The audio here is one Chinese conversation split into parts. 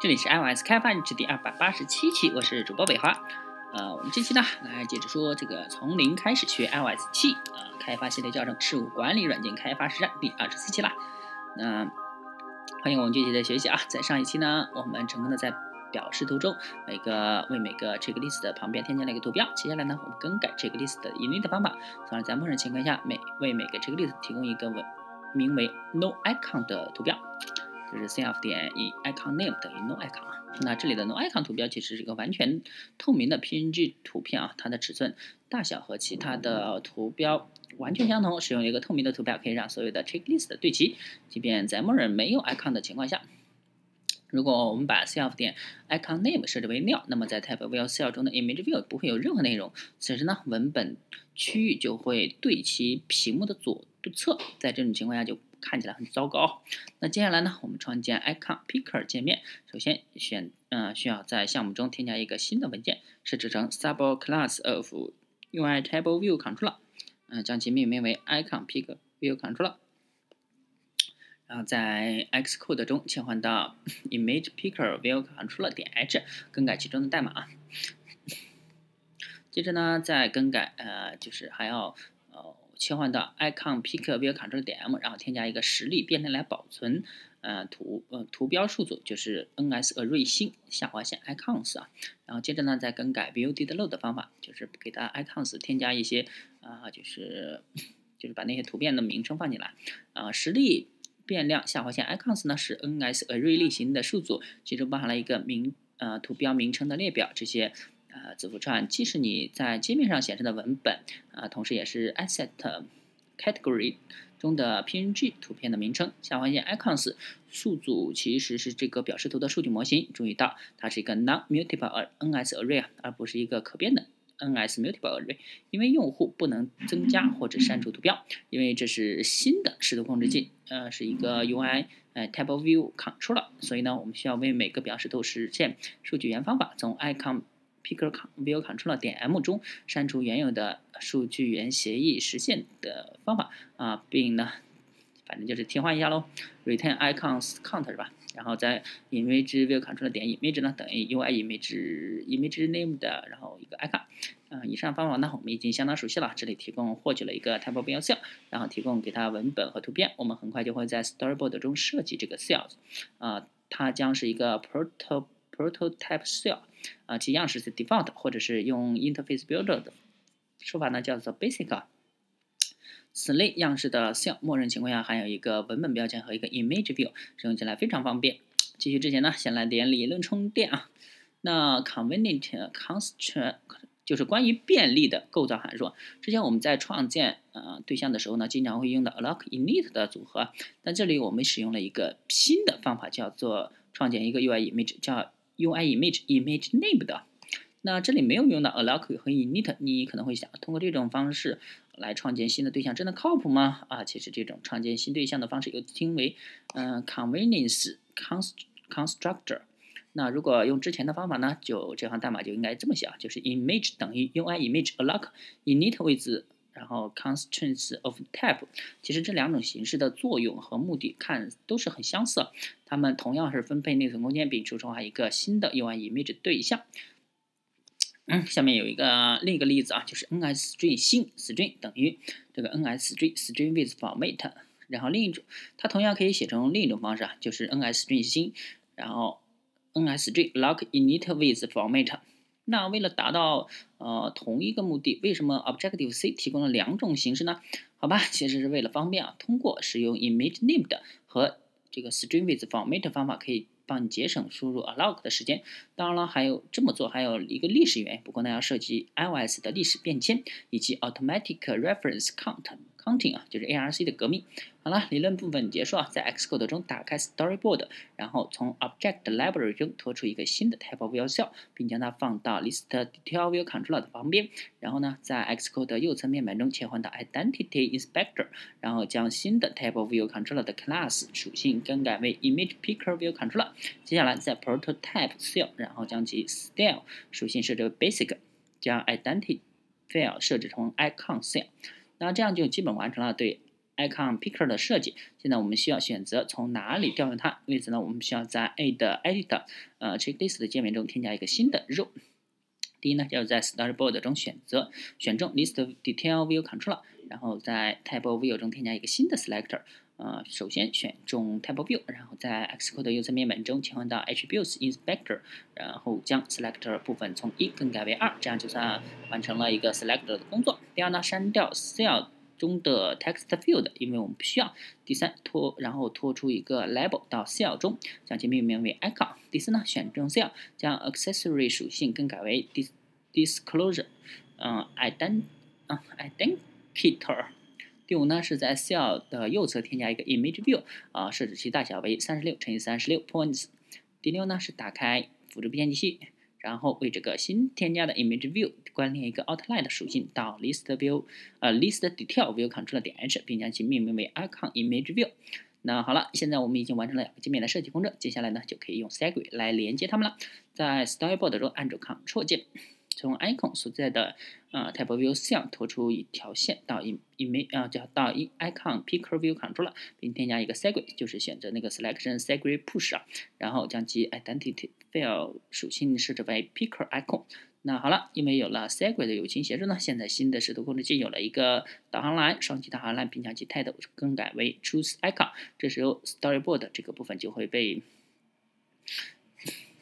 这里是 iOS 开发日志第二百八十七期，我是主播北华。呃，我们这期呢来接着说这个从零开始学 iOS 七啊开发系列教程事务管理软件开发实战第二十四期啦。那欢迎我们具体的学习啊，在上一期呢，我们成功的在表示图中每个为每个 checklist 旁边添加了一个图标。接下来呢，我们更改 checklist 的盈利的方法，从而在默认情况下每为每个 checklist 提供一个为名为 no icon 的图标。就是 C F 点 i icon name 等于 no icon 啊。那这里的 no icon 图标其实是一个完全透明的 PNG 图片啊，它的尺寸大小和其他的图标完全相同。使用一个透明的图标可以让所有的 checklist 对齐，即便在默认没有 icon 的情况下。如果我们把 self 点 icon name 设置为 nil，那么在 type view cell 中的 image view 不会有任何内容。此时呢，文本区域就会对齐屏幕的左侧。在这种情况下就。看起来很糟糕。那接下来呢，我们创建 icon picker 界面。首先选，嗯，需要在项目中添加一个新的文件，设置成 subclass of UI table view controller，嗯，将其命名为 icon picker view controller。然后在 Xcode 中切换到 image picker view controller 点 h，更改其中的代码。接着呢，再更改，呃，就是还要。切换到 icon pick view control 点 m，然后添加一个实例变量来保存，呃图呃图标数组就是 ns array 新下划线 icons 啊，然后接着呢再更改 view did load 方法，就是给它 icons 添加一些啊就是就是把那些图片的名称放进来啊实例变量下划线 icons 呢是 ns array 类型的数组，其中包含了一个名呃图标名称的列表这些。呃，字符串既是你在界面上显示的文本，啊，同时也是 asset category 中的 PNG 图片的名称。下划线 icons 数组其实是这个表示图的数据模型。注意到它是一个 non-mutable NS array 啊，而不是一个可变的 NS mutable array。因为用户不能增加或者删除图标，因为这是新的视图控制器，呃，是一个 UI 呃 table view controller，所以呢，我们需要为每个表示图实现数据源方法，从 icon Picker View control 点 m 中删除原有的数据源协议实现的方法啊，并呢，反正就是替换一下喽。Return Icons Count 是吧？然后在 image view control 点 Image 呢等于 UI Image Image Name 的然后一个 icon。嗯，以上方法呢我们已经相当熟悉了。这里提供获取了一个 Type View Cell，然后提供给它文本和图片。我们很快就会在 Storyboard 中设计这个 Cells。啊，它将是一个 Proto Prototype Cell。啊，其样式是 default，或者是用 interface builder 的说法呢，叫做 basic。此类样式的 cell，默认情况下含有一个文本标签和一个 image view，使用起来非常方便。继续之前呢，先来点理论充电啊。那 convenient construct 就是关于便利的构造函数。之前我们在创建呃对象的时候呢，经常会用到 alloc init 的组合，但这里我们使用了一个新的方法，叫做创建一个 UI image，叫 UI image image name 的，那这里没有用到 alloc 和 init，你可能会想，通过这种方式来创建新的对象，真的靠谱吗？啊，其实这种创建新对象的方式又称为嗯 convenience constructor。那如果用之前的方法呢，就这行代码就应该这么写啊，就是 image 等于 UI image alloc init 位置。然后 constraints of type，其实这两种形式的作用和目的看都是很相似，它们同样是分配内存空间并输出一个新的 UI image 对象。嗯，下面有一个另一个例子啊，就是 NSString 新 string 等于这个 NSString string with format，然后另一种它同样可以写成另一种方式啊，就是 NSString 新，然后 NSString lock init with format。那为了达到呃同一个目的，为什么 Objective C 提供了两种形式呢？好吧，其实是为了方便啊。通过使用 ImageNamed 和这个 StringWithFormat 方法，可以帮你节省输入 alloc 的时间。当然了，还有这么做还有一个历史原因，不过呢要涉及 iOS 的历史变迁以及 Automatic Reference Count。Counting 啊，就是 ARC 的革命。好了，理论部分结束啊，在 Xcode 中打开 Storyboard，然后从 Object Library 中拖出一个新的 Type of View Cell，并将它放到 List Detail View Controller 的旁边。然后呢，在 Xcode 右侧面板中切换到 Identity Inspector，然后将新的 Type of View Controller 的 Class 属性更改为 Image Picker View Controller。接下来在 Prototype Cell，然后将其 Style 属性设置为 Basic，将 Identity File 设置成 Icon Cell。那这样就基本完成了对 icon picker 的设计。现在我们需要选择从哪里调用它。为此呢，我们需要在 A 的 Edit 呃 Checklist 的界面中添加一个新的 row。第一呢，要在 Storyboard 中选择选中 List Detail View Controller，然后在 Type View 中添加一个新的 Selector。呃，首先选中 Type View，然后在 Xcode 右侧面板中切换到 Attributes Inspector，然后将 Selector 部分从一更改为二，这样就算完成了一个 Selector 的工作。第二呢，删掉 Cell 中的 Text Field，因为我们不需要。第三，拖然后拖出一个 Label 到 Cell 中，将其命名为 Icon。第四呢，选中 Cell，将 Accessory 属性更改为 Dis Disclosure，嗯，Ident，嗯，Identifier。第五呢，是在 Cell 的右侧添加一个 Image View，啊，设置其大小为三十六乘以三十六 points。第六呢，是打开辅助编辑器，然后为这个新添加的 Image View 关联一个 Outline 属性到 List View，呃，List Detail View control 点 H，并将其命名为 Icon Image View。那好了，现在我们已经完成了两个界面的设计工作，接下来呢，就可以用 Segue 来连接它们了。在 Storyboard 中按住 Ctrl 键。从 icon 所在的呃 type view cell 拖出一条线到 image 啊叫到 icon picker view controller，并添加一个 segue，就是选择那个 selection segue push 啊，然后将其 identity file 属性设置为 picker icon。那好了，因为有了 segue 的友情协助呢，现在新的视图控制器有了一个导航栏，双击导航栏，并将其 title 更改为 choose icon。这时候 storyboard 这个部分就会被。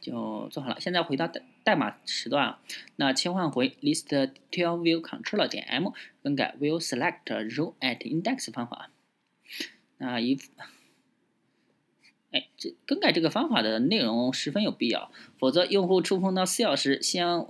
就做好了。现在回到代码时段啊，那切换回 list detail view controller 点 m，更改 will select row at index 方法。那一，哎，这更改这个方法的内容十分有必要，否则用户触碰到 cell 时，将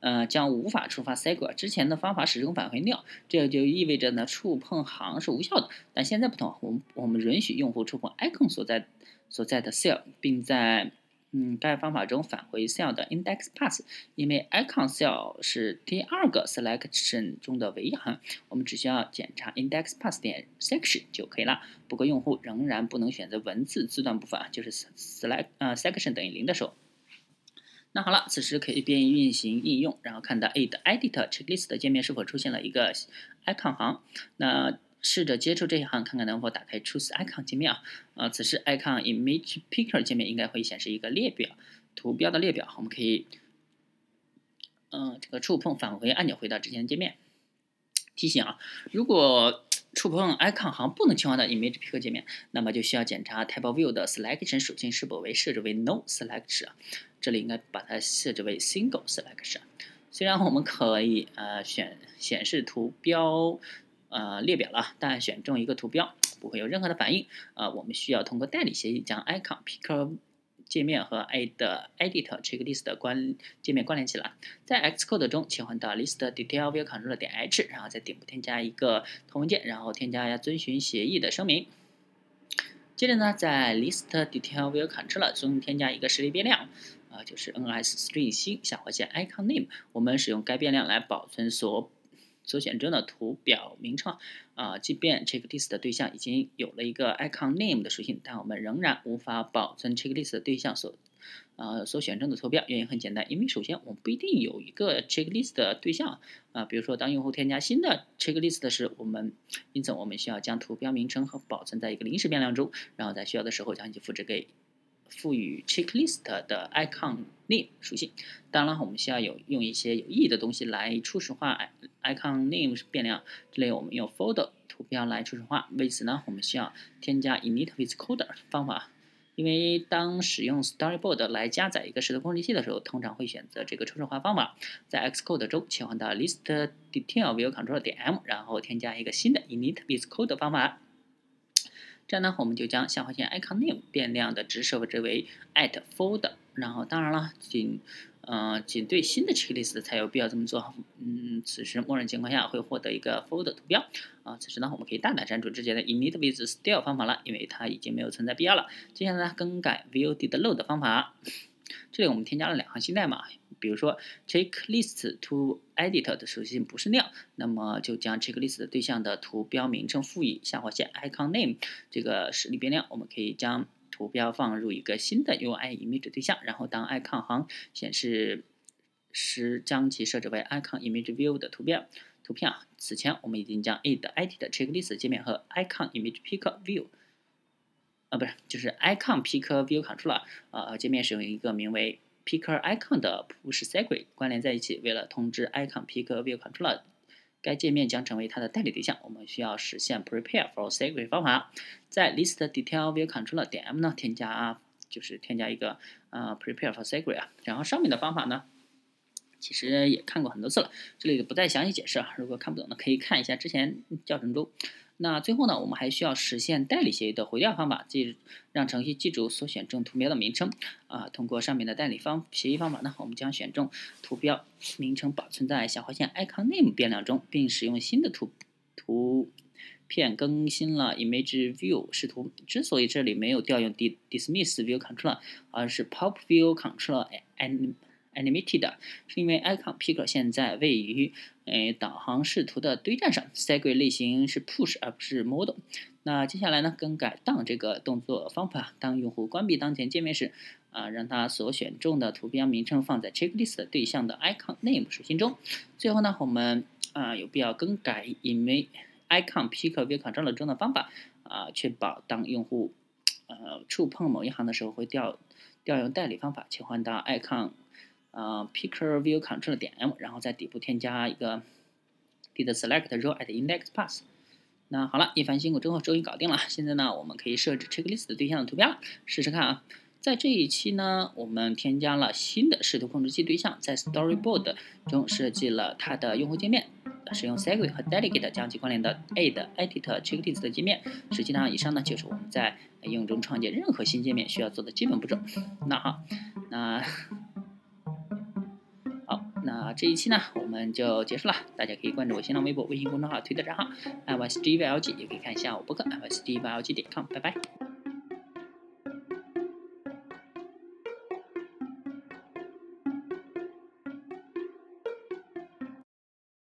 呃将无法触发 segue。之前的方法始终返回 nil，这就意味着呢触碰行是无效的。但现在不同，我们我们允许用户触碰 icon 所在所在的 cell，并在嗯，该方法中返回 cell 的 index path，因为 icon cell 是第二个 selection 中的唯一行，我们只需要检查 index path 点 section 就可以了。不过用户仍然不能选择文字字段部分啊，就是 select 呃 section 等于零的时候。那好了，此时可以便于运行应用，然后看到 a 的 edit checklist 界面是否出现了一个 icon 行。那试着接触这一行，看看能否打开 Choose Icon 界面啊。呃，此时 Icon Image Picker 界面应该会显示一个列表，图标的列表。我们可以，嗯，这个触碰返回按钮回到之前的界面。提醒啊，如果触碰 Icon 行不能切换到 Image Picker 界面，那么就需要检查 Type View 的 Selection 属性是否为设置为 No Selection。这里应该把它设置为 Single Selection。虽然我们可以呃选显示图标。呃，列表了，但选中一个图标不会有任何的反应。呃，我们需要通过代理协议将 icon picker 界面和 a 的 edit checklist 关界面关联起来。在 Xcode 中切换到 list detail view controller 点 h，然后在顶部添加一个同文件，然后添加要遵循协议的声明。接着呢，在 list detail view controller 中添加一个实例变量，啊，就是 ns_string 星下划线 icon name。我们使用该变量来保存所。所选中的图表名称啊，即便 checklist 的对象已经有了一个 icon name 的属性，但我们仍然无法保存 checklist 的对象所呃所选中的图标。原因很简单，因为首先我们不一定有一个 checklist 的对象啊，比如说当用户添加新的 checklist 时，我们因此我们需要将图标名称和保存在一个临时变量中，然后在需要的时候将其复制给。赋予 checklist 的 icon name 属性，当然了，我们需要有用一些有意义的东西来初始化 icon name 变量。这里我们用 folder 图标来初始化，为此呢，我们需要添加 init with code 方法。因为当使用 storyboard 来加载一个视图控制器的时候，通常会选择这个初始化方法。在 Xcode 中切换到 list detail view control 点 m，然后添加一个新的 init with code 方法。这样呢，我们就将下划线 icon name 变量的值设置为 at folder，然后当然了，仅呃仅对新的 checklist 才有必要这么做。嗯，此时默认情况下会获得一个 folder 图标。啊，此时呢，我们可以大胆删除之前的 initwithstyle 方法了，因为它已经没有存在必要了。接下来呢，更改 view did load 方法。这里我们添加了两行新代码，比如说 checklist to edit 的属性不是 nil，那么就将 checklist 对象的图标名称赋予下划线 icon name 这个实例变量，我们可以将图标放入一个新的 UI image 对象，然后当 icon 行显示时将其设置为 icon image view 的图标。图片啊。此前我们已经将 a 的 IT 的 checklist 界面和 icon image pick view 啊，不是，就是 icon pick view controller 呃界面使用一个名为 picker icon 的 push segue 关联在一起。为了通知 icon pick view controller。该界面将成为它的代理对象。我们需要实现 prepare for segue 方法，在 list detail view controller 点 m 呢添加啊就是添加一个呃 prepare for segue 啊。然后上面的方法呢，其实也看过很多次了，这里就不再详细解释啊。如果看不懂的，可以看一下之前教程中。那最后呢，我们还需要实现代理协议的回调方法，即让程序记住所选中图标的名称啊。通过上面的代理方协议方法呢，我们将选中图标名称保存在小划线 icon name 变量中，并使用新的图图片更新了 image view 视图。之所以这里没有调用 dismiss view controlr 而是 pop view control and Animated，是因为 icon picker 现在位于呃导航视图的堆栈上，segue 类型是 push 而不是 model。那接下来呢，更改 down 这个动作方法，当用户关闭当前界面时，啊，让他所选中的图标名称放在 checklist 对象的 icon name 属性中。最后呢，我们啊有必要更改 image icon picker view controller 中的方法，啊，确保当用户呃触碰某一行的时候会调调用代理方法切换到 icon。呃，picker view control 点 m，然后在底部添加一个 did select row at index path。那好了，一番辛苦之后，终于搞定了。现在呢，我们可以设置 checklist 对象的图标了，试试看啊。在这一期呢，我们添加了新的视图控制器对象，在 storyboard 中设计了它的用户界面，使用 segue 和 delegate 将其关联到 add edit checklist 的界面。实际上，以上呢就是我们在应用中创建任何新界面需要做的基本步骤。那好，那。那这一期呢，我们就结束了。大家可以关注我新浪微博、微信公众号、推特账号 i y s g v l g，也可以看一下我博客 i y s g v l g 点 com。拜拜。